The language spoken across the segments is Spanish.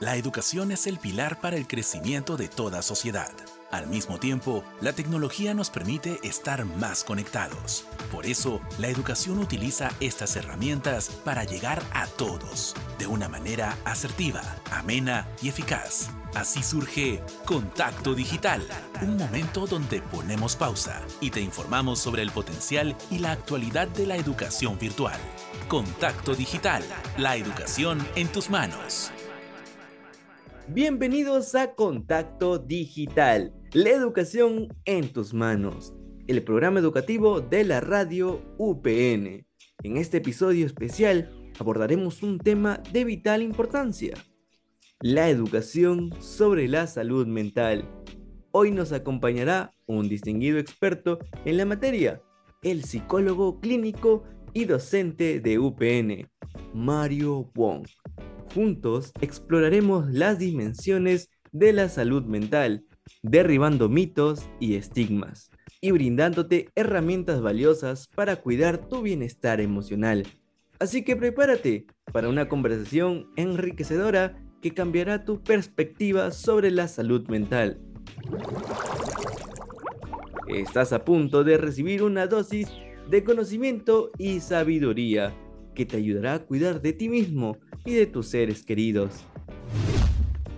La educación es el pilar para el crecimiento de toda sociedad. Al mismo tiempo, la tecnología nos permite estar más conectados. Por eso, la educación utiliza estas herramientas para llegar a todos, de una manera asertiva, amena y eficaz. Así surge Contacto Digital, un momento donde ponemos pausa y te informamos sobre el potencial y la actualidad de la educación virtual. Contacto Digital, la educación en tus manos. Bienvenidos a Contacto Digital, la educación en tus manos, el programa educativo de la radio UPN. En este episodio especial abordaremos un tema de vital importancia, la educación sobre la salud mental. Hoy nos acompañará un distinguido experto en la materia, el psicólogo clínico y docente de UPN, Mario Wong. Juntos exploraremos las dimensiones de la salud mental, derribando mitos y estigmas, y brindándote herramientas valiosas para cuidar tu bienestar emocional. Así que prepárate para una conversación enriquecedora que cambiará tu perspectiva sobre la salud mental. Estás a punto de recibir una dosis de conocimiento y sabiduría que te ayudará a cuidar de ti mismo y de tus seres queridos.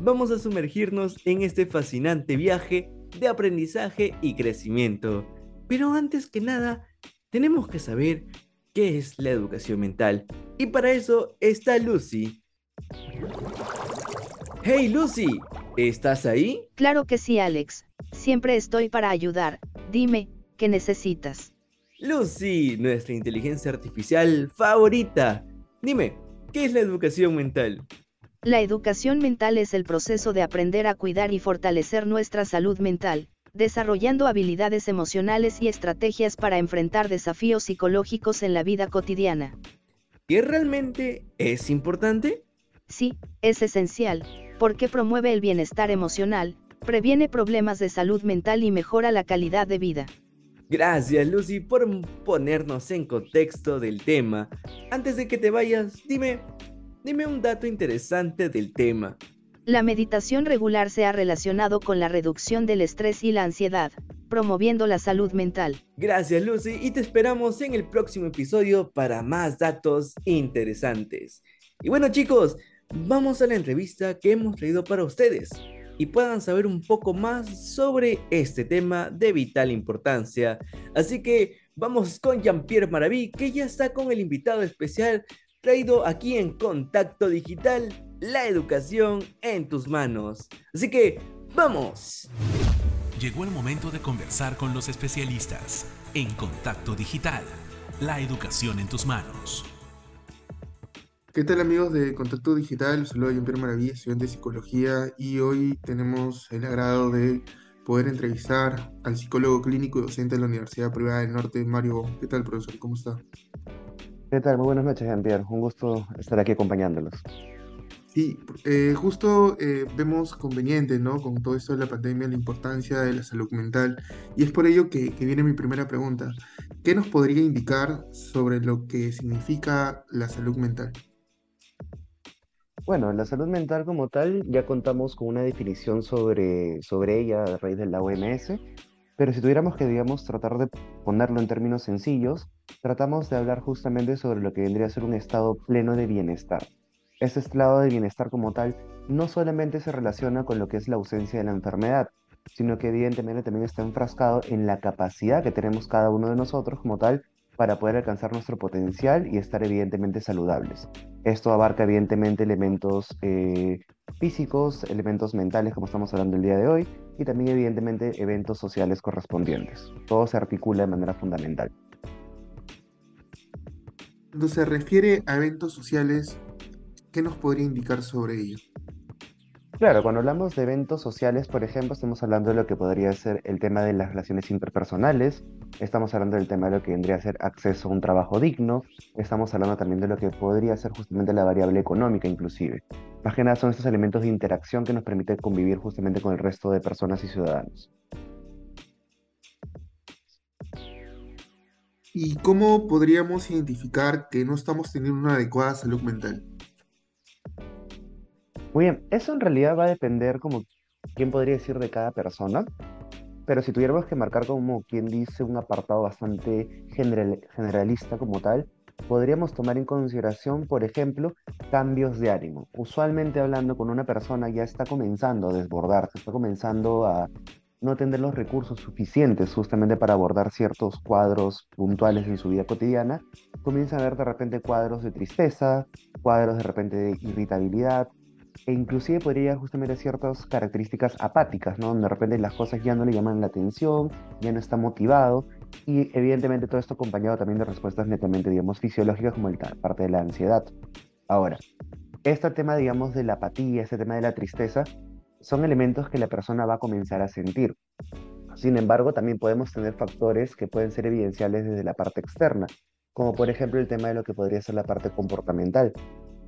Vamos a sumergirnos en este fascinante viaje de aprendizaje y crecimiento. Pero antes que nada, tenemos que saber qué es la educación mental. Y para eso está Lucy. Hey Lucy, ¿estás ahí? Claro que sí, Alex. Siempre estoy para ayudar. Dime, ¿qué necesitas? Lucy, nuestra inteligencia artificial favorita. Dime, ¿Qué es la educación mental? La educación mental es el proceso de aprender a cuidar y fortalecer nuestra salud mental, desarrollando habilidades emocionales y estrategias para enfrentar desafíos psicológicos en la vida cotidiana. ¿Qué realmente es importante? Sí, es esencial, porque promueve el bienestar emocional, previene problemas de salud mental y mejora la calidad de vida. Gracias Lucy por ponernos en contexto del tema. Antes de que te vayas, dime, dime un dato interesante del tema. La meditación regular se ha relacionado con la reducción del estrés y la ansiedad, promoviendo la salud mental. Gracias Lucy y te esperamos en el próximo episodio para más datos interesantes. Y bueno chicos, vamos a la entrevista que hemos traído para ustedes y puedan saber un poco más sobre este tema de vital importancia. Así que vamos con Jean-Pierre Maraví, que ya está con el invitado especial traído aquí en Contacto Digital, la educación en tus manos. Así que, ¡vamos! Llegó el momento de conversar con los especialistas en Contacto Digital, la educación en tus manos. ¿Qué tal amigos de Contacto Digital? saludo a Jean-Pierre Maravilla, estudiante de Psicología y hoy tenemos el agrado de poder entrevistar al psicólogo clínico y docente de la Universidad Privada del Norte, Mario. ¿Qué tal, profesor? ¿Cómo está? ¿Qué tal? Muy buenas noches, Jean-Pierre. Un gusto estar aquí acompañándolos. Sí, eh, justo eh, vemos conveniente, ¿no? Con todo esto de la pandemia, la importancia de la salud mental. Y es por ello que, que viene mi primera pregunta. ¿Qué nos podría indicar sobre lo que significa la salud mental? Bueno, la salud mental como tal ya contamos con una definición sobre, sobre ella a raíz de la OMS, pero si tuviéramos que, digamos, tratar de ponerlo en términos sencillos, tratamos de hablar justamente sobre lo que vendría a ser un estado pleno de bienestar. Este estado de bienestar como tal no solamente se relaciona con lo que es la ausencia de la enfermedad, sino que evidentemente también está enfrascado en la capacidad que tenemos cada uno de nosotros como tal para poder alcanzar nuestro potencial y estar evidentemente saludables. Esto abarca evidentemente elementos eh, físicos, elementos mentales como estamos hablando el día de hoy y también evidentemente eventos sociales correspondientes. Todo se articula de manera fundamental. Cuando se refiere a eventos sociales, ¿qué nos podría indicar sobre ello? Claro, cuando hablamos de eventos sociales, por ejemplo, estamos hablando de lo que podría ser el tema de las relaciones interpersonales, estamos hablando del tema de lo que vendría a ser acceso a un trabajo digno, estamos hablando también de lo que podría ser justamente la variable económica inclusive. Más que nada son estos elementos de interacción que nos permiten convivir justamente con el resto de personas y ciudadanos. ¿Y cómo podríamos identificar que no estamos teniendo una adecuada salud mental? Muy bien, eso en realidad va a depender como quién podría decir de cada persona, pero si tuviéramos que marcar como quien dice un apartado bastante generalista como tal, podríamos tomar en consideración, por ejemplo, cambios de ánimo. Usualmente hablando con una persona ya está comenzando a desbordarse, está comenzando a no tener los recursos suficientes justamente para abordar ciertos cuadros puntuales en su vida cotidiana, comienza a ver de repente cuadros de tristeza, cuadros de repente de irritabilidad, e inclusive podría justamente ciertas características apáticas, ¿no? Donde de repente las cosas ya no le llaman la atención, ya no está motivado, y evidentemente todo esto acompañado también de respuestas netamente, digamos, fisiológicas como el parte de la ansiedad. Ahora, este tema, digamos, de la apatía, este tema de la tristeza, son elementos que la persona va a comenzar a sentir. Sin embargo, también podemos tener factores que pueden ser evidenciales desde la parte externa, como por ejemplo el tema de lo que podría ser la parte comportamental.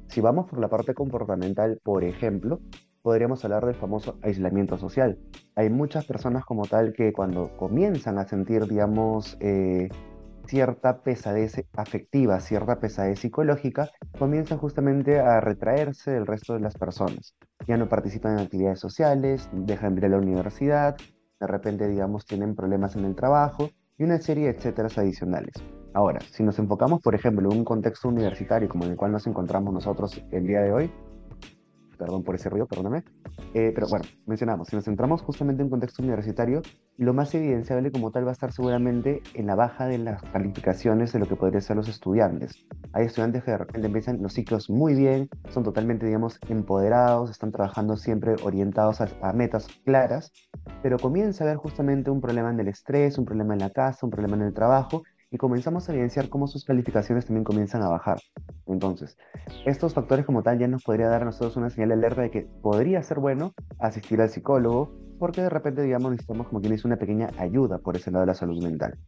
Si vamos por la parte comportamental, por ejemplo, podríamos hablar del famoso aislamiento social. Hay muchas personas como tal que cuando comienzan a sentir, digamos, eh, cierta pesadez afectiva, cierta pesadez psicológica, comienzan justamente a retraerse del resto de las personas. Ya no participan en actividades sociales, dejan de ir a la universidad, de repente, digamos, tienen problemas en el trabajo y una serie de etcéteras adicionales. Ahora, si nos enfocamos, por ejemplo, en un contexto universitario como en el cual nos encontramos nosotros el día de hoy, perdón por ese ruido, perdóname. Eh, pero bueno, mencionamos, si nos centramos justamente en un contexto universitario, lo más evidenciable como tal va a estar seguramente en la baja de las calificaciones de lo que podrían ser los estudiantes. Hay estudiantes que de repente empiezan los ciclos muy bien, son totalmente, digamos, empoderados, están trabajando siempre orientados a, a metas claras, pero comienza a haber justamente un problema en el estrés, un problema en la casa, un problema en el trabajo, y comenzamos a evidenciar cómo sus calificaciones también comienzan a bajar. Entonces, estos factores como tal ya nos podría dar a nosotros una señal de alerta de que podría ser bueno asistir al psicólogo porque de repente, digamos, necesitamos como quien dice una pequeña ayuda por ese lado de la salud mental.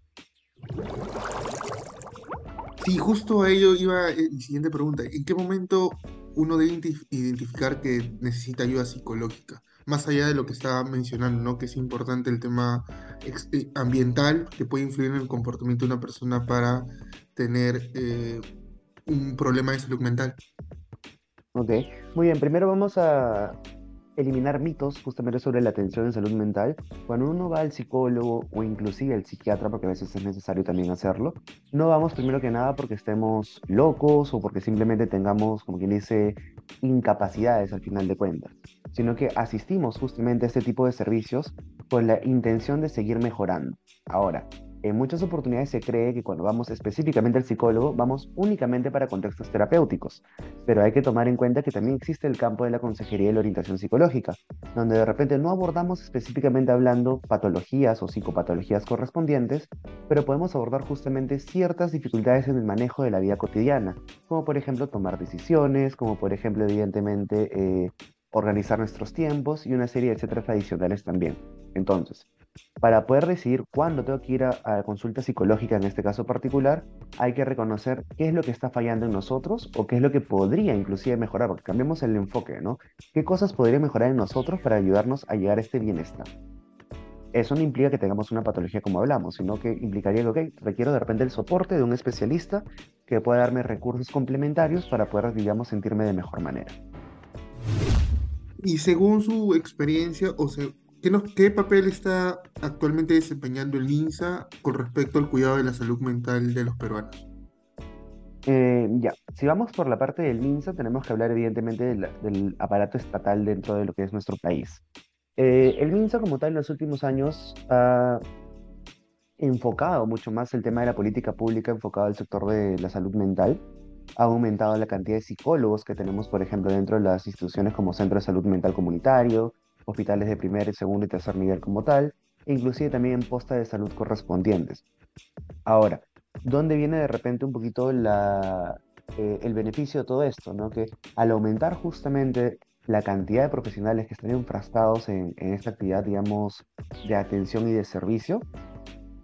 Sí, justo a ello iba eh, mi siguiente pregunta. ¿En qué momento uno debe identificar que necesita ayuda psicológica? más allá de lo que estaba mencionando, ¿no? Que es importante el tema ambiental que puede influir en el comportamiento de una persona para tener eh, un problema de salud mental. Ok, muy bien. Primero vamos a eliminar mitos justamente sobre la atención en salud mental. Cuando uno va al psicólogo o inclusive al psiquiatra, porque a veces es necesario también hacerlo, no vamos primero que nada porque estemos locos o porque simplemente tengamos, como quien dice, incapacidades al final de cuentas, sino que asistimos justamente a este tipo de servicios con la intención de seguir mejorando. Ahora, en muchas oportunidades se cree que cuando vamos específicamente al psicólogo vamos únicamente para contextos terapéuticos, pero hay que tomar en cuenta que también existe el campo de la consejería y la orientación psicológica, donde de repente no abordamos específicamente hablando patologías o psicopatologías correspondientes, pero podemos abordar justamente ciertas dificultades en el manejo de la vida cotidiana, como por ejemplo tomar decisiones, como por ejemplo evidentemente eh, organizar nuestros tiempos y una serie de etcétera adicionales también. Entonces, para poder decidir cuándo tengo que ir a, consulta psicológica en este caso particular, hay que reconocer qué es lo que está fallando en nosotros o qué es lo que podría inclusive mejorar, porque cambiemos el enfoque, ¿no? ¿Qué cosas podría mejorar en nosotros para ayudarnos a llegar a este bienestar? Eso no implica que tengamos una patología como hablamos, sino que implicaría que, ok, requiero de repente el soporte de un especialista que pueda darme recursos complementarios para poder, digamos, sentirme de mejor manera. Y según su experiencia, o sea, ¿Qué, papel está actualmente desempeñando el MINSA con respecto al cuidado de la salud mental de los peruanos? Eh, ya, si vamos por la parte del MINSA, tenemos que hablar evidentemente del, aparato estatal dentro de lo que es nuestro país. Eh, el MINSA como tal en los últimos años ha enfocado mucho más el tema de la política pública enfocado al sector de la salud mental. Ha aumentado la cantidad de psicólogos que tenemos, por ejemplo, dentro de las instituciones como Centro de Salud Mental Comunitario, hospitales de primer, segundo y tercer nivel como tal, e inclusive también en postas de salud correspondientes. Ahora, ¿dónde viene de repente un poquito eh, el beneficio de todo esto? ¿no? Que al aumentar justamente la cantidad de profesionales que están enfrascados en, en esta actividad, digamos, de atención y de servicio,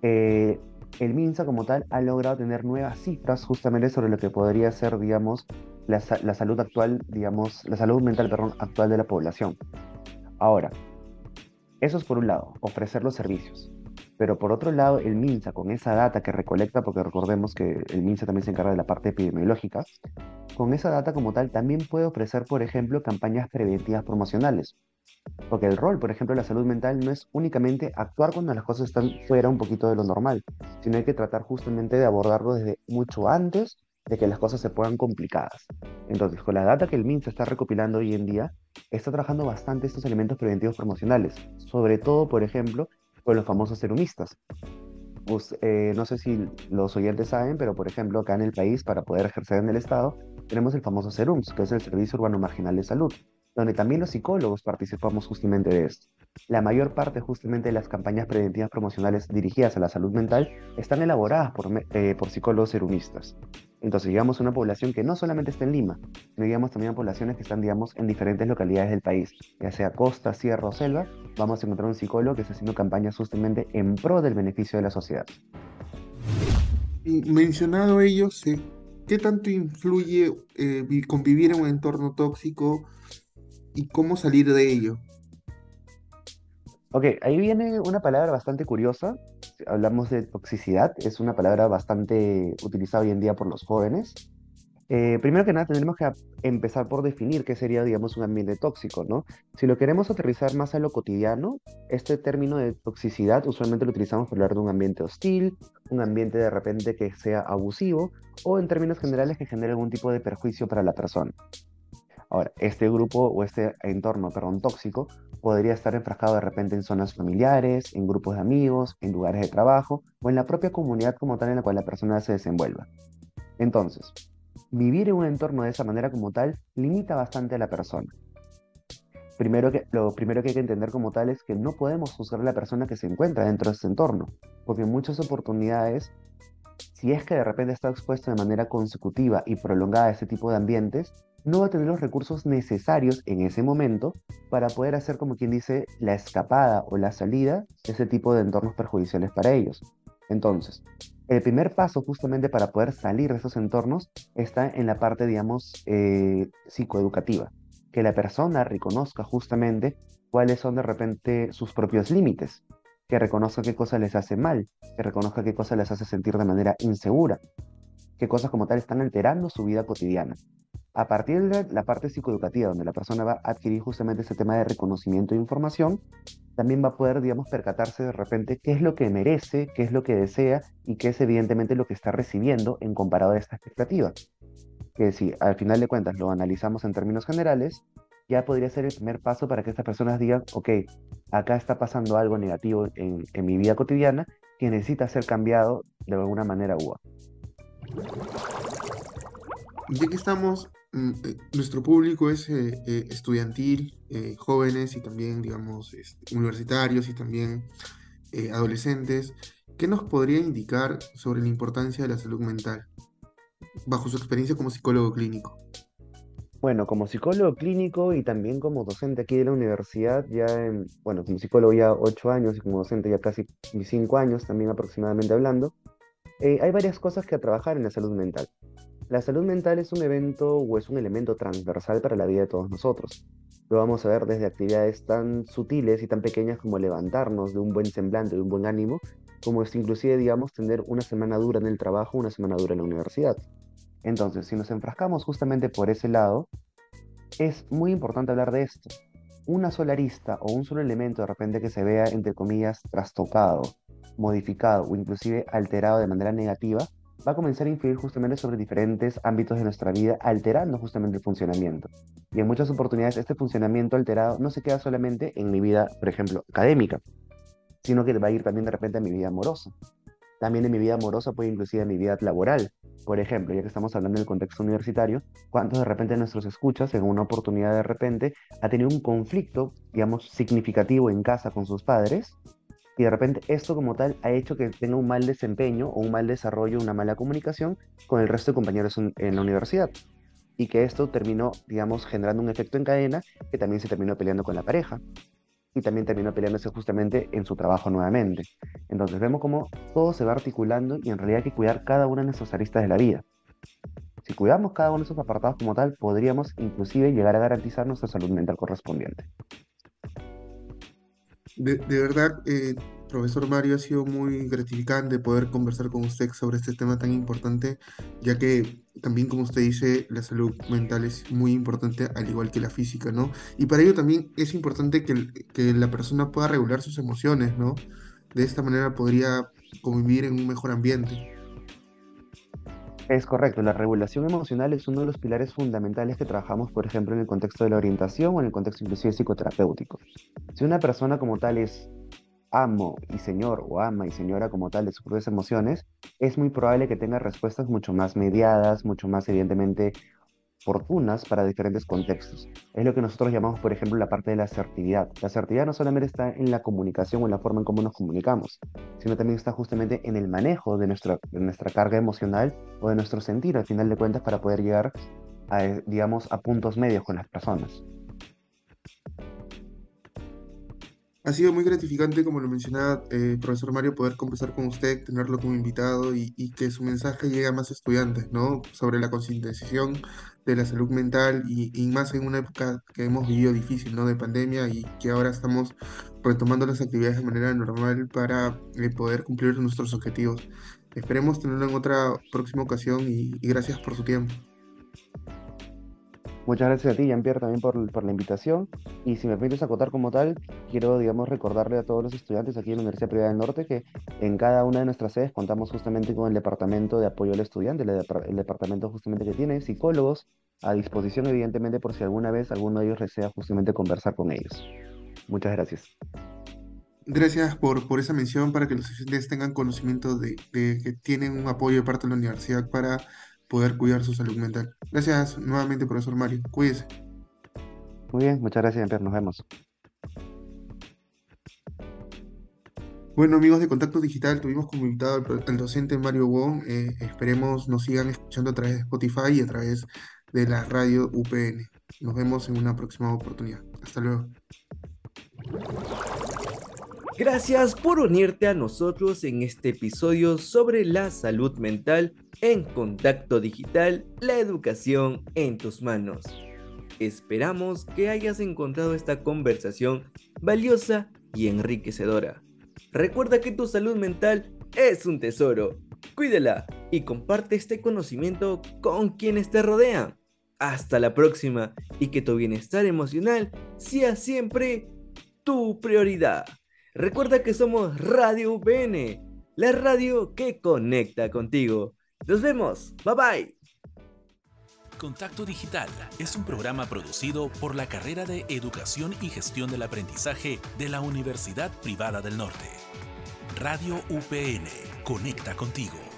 eh, el MINSA como tal ha logrado tener nuevas cifras justamente sobre lo que podría ser, digamos, la, salud actual, digamos, la salud mental, perdón, actual de la población. Ahora, eso es por un lado, ofrecer los servicios. Pero por otro lado, el MINSA, con esa data que recolecta, porque recordemos que el MINSA también se encarga de la parte epidemiológica, con esa data como tal también puede ofrecer, por ejemplo, campañas preventivas promocionales. Porque el rol, por ejemplo, de la salud mental no es únicamente actuar cuando las cosas están fuera un poquito de lo normal, sino hay que tratar justamente de abordarlo desde mucho antes de que las cosas se puedan complicadas. Entonces, con la data que el MINSA está recopilando hoy en día, está trabajando bastante estos elementos preventivos promocionales, sobre todo, por ejemplo, con los famosos serumistas. Eh, no sé si los oyentes saben, pero por ejemplo, acá en el país, para poder ejercer en el Estado, tenemos el famoso SERUMS, que es el Servicio Urbano Marginal de Salud, donde también los psicólogos participamos justamente de esto. La mayor parte justamente de las campañas preventivas promocionales dirigidas a la salud mental están elaboradas por, eh, por psicólogos serumistas. Entonces, digamos, una población que no solamente está en Lima, sino digamos también poblaciones que están, digamos, en diferentes localidades del país, ya sea costa, sierra o selva, vamos a encontrar un psicólogo que está haciendo campañas justamente en pro del beneficio de la sociedad. Y mencionado ello, ¿qué tanto influye eh, convivir en un entorno tóxico y cómo salir de ello? Ok, ahí viene una palabra bastante curiosa. Hablamos de toxicidad, es una palabra bastante utilizada hoy en día por los jóvenes. Eh, primero que nada, tendremos que empezar por definir qué sería, digamos, un ambiente tóxico, ¿no? Si lo queremos aterrizar más a lo cotidiano, este término de toxicidad usualmente lo utilizamos para hablar de un ambiente hostil, un ambiente de repente que sea abusivo, o en términos generales que genere algún tipo de perjuicio para la persona. Ahora, este grupo o este entorno, perdón, tóxico podría estar enfrascado de repente en zonas familiares, en grupos de amigos, en lugares de trabajo o en la propia comunidad como tal en la cual la persona se desenvuelva. Entonces, vivir en un entorno de esa manera como tal limita bastante a la persona. Primero que, lo primero que hay que entender como tal es que no podemos juzgar a la persona que se encuentra dentro de ese entorno, porque en muchas oportunidades, si es que de repente está expuesto de manera consecutiva y prolongada a ese tipo de ambientes, no va a tener los recursos necesarios en ese momento para poder hacer, como quien dice, la escapada o la salida de ese tipo de entornos perjudiciales para ellos. Entonces, el primer paso justamente para poder salir de esos entornos está en la parte, digamos, eh, psicoeducativa, que la persona reconozca justamente cuáles son de repente sus propios límites, que reconozca qué cosas les hace mal, que reconozca qué cosas les hace sentir de manera insegura, qué cosas como tal están alterando su vida cotidiana. A partir de la parte psicoeducativa, donde la persona va a adquirir justamente ese tema de reconocimiento de información, también va a poder, digamos, percatarse de repente qué es lo que merece, qué es lo que desea y qué es evidentemente lo que está recibiendo en comparado a esta expectativa. Que si al final de cuentas lo analizamos en términos generales, ya podría ser el primer paso para que estas personas digan, ok, acá está pasando algo negativo en, en mi vida cotidiana que necesita ser cambiado de alguna manera u otra. Ya que estamos nuestro público es eh, eh, estudiantil, jóvenes y también, digamos, este, universitarios y también adolescentes. ¿Qué nos podría indicar sobre la importancia de la salud mental bajo su experiencia como psicólogo clínico? Bueno, como psicólogo clínico y también como docente aquí de la universidad, ya, bueno, como psicólogo ya ocho años y como docente ya casi cinco años también aproximadamente hablando, hay varias cosas que trabajar en la salud mental. La salud mental es un evento o es un elemento transversal para la vida de todos nosotros. Lo vamos a ver desde actividades tan sutiles y tan pequeñas como levantarnos de un buen semblante, de un buen ánimo, como es inclusive, digamos, tener una semana dura en el trabajo, una semana dura en la universidad. Entonces, si nos enfrascamos justamente por ese lado, es muy importante hablar de esto. Una sola arista o un solo elemento de repente que se vea, entre comillas, trastocado, modificado o inclusive alterado de manera negativa, va a comenzar a influir justamente sobre diferentes ámbitos de nuestra vida, alterando justamente el funcionamiento. Y en muchas oportunidades este funcionamiento alterado no se queda solamente en mi vida, por ejemplo, académica, sino que va a ir también de repente a mi vida amorosa. También en mi vida amorosa puede inclusive en mi vida laboral. Por ejemplo, ya que estamos hablando del contexto universitario, ¿cuántos de repente nuestros escuchas en una oportunidad de repente ha tenido un conflicto, digamos, significativo en casa con sus padres y de repente esto como tal ha hecho que tenga un mal desempeño o un mal desarrollo, una mala comunicación con el resto de compañeros en, la universidad. Y que esto terminó, digamos, generando un efecto en cadena que también se terminó peleando con la pareja y también terminó peleándose justamente en su trabajo nuevamente. Entonces vemos cómo todo se va articulando y en realidad hay que cuidar cada una de nuestras aristas de la vida. Si cuidamos cada uno de esos apartados como tal, podríamos inclusive llegar a garantizar nuestra salud mental correspondiente de, verdad, eh, Profesor Mario, ha sido muy gratificante poder conversar con usted sobre este tema tan importante, ya que también, como usted dice, la salud mental es muy importante, al igual que la física, ¿no? Y para ello también es importante que, que la persona pueda regular sus emociones, ¿no? De esta manera podría convivir en un mejor ambiente. Es correcto, la regulación emocional es uno de los pilares fundamentales que trabajamos, por ejemplo, en el contexto de la orientación o en el contexto inclusive psicoterapéutico. Si una persona como tal es amo y señor o ama y señora como tal de sus propias emociones, es muy probable que tenga respuestas mucho más mediadas, mucho más evidentemente fortunas para diferentes contextos. Es lo que nosotros llamamos, por ejemplo, la parte de la asertividad. La asertividad no solamente está en la comunicación o en la forma en cómo nos comunicamos, sino también está justamente en el manejo de nuestra, de nuestra carga emocional o de nuestro sentir, al final de cuentas, para poder llegar a, digamos, a puntos medios con las personas. Ha sido muy gratificante, como lo mencionaba eh, profesor Mario, poder conversar con usted, tenerlo como invitado y, que su mensaje llegue a más estudiantes, ¿no? Sobre la concientización de la salud mental y, más en una época que hemos vivido difícil, ¿no? De pandemia y que ahora estamos retomando las actividades de manera normal para eh, poder cumplir nuestros objetivos. Esperemos tenerlo en otra próxima ocasión y gracias por su tiempo. Muchas gracias a ti, Jean-Pierre, también por, la invitación. Y si me permites acotar como tal, quiero, digamos, recordarle a todos los estudiantes aquí en la Universidad Privada del Norte que en cada una de nuestras sedes contamos justamente con el departamento de apoyo al estudiante, el, departamento justamente que tiene psicólogos a disposición, evidentemente, por si alguna vez alguno de ellos desea justamente conversar con ellos. Muchas gracias. Gracias por, esa mención para que los estudiantes tengan conocimiento de que tienen un apoyo de parte de la universidad para poder cuidar su salud mental. Gracias nuevamente, profesor Mario. Cuídese. Muy bien, muchas gracias, Pierre. Nos vemos. Bueno, amigos de Contacto Digital, tuvimos como invitado al, docente Mario Wong. Eh, esperemos nos sigan escuchando a través de Spotify y a través de la radio UPN. Nos vemos en una próxima oportunidad. Hasta luego. Gracias por unirte a nosotros en este episodio sobre la salud mental en contacto digital, la educación en tus manos. Esperamos que hayas encontrado esta conversación valiosa y enriquecedora. Recuerda que tu salud mental es un tesoro. Cuídala y comparte este conocimiento con quienes te rodean. Hasta la próxima y que tu bienestar emocional sea siempre tu prioridad. Recuerda que somos Radio UPN, la radio que conecta contigo. Nos vemos, bye bye. Contacto Digital es un programa producido por la carrera de Educación y Gestión del Aprendizaje de la Universidad Privada del Norte. Radio UPN, conecta contigo.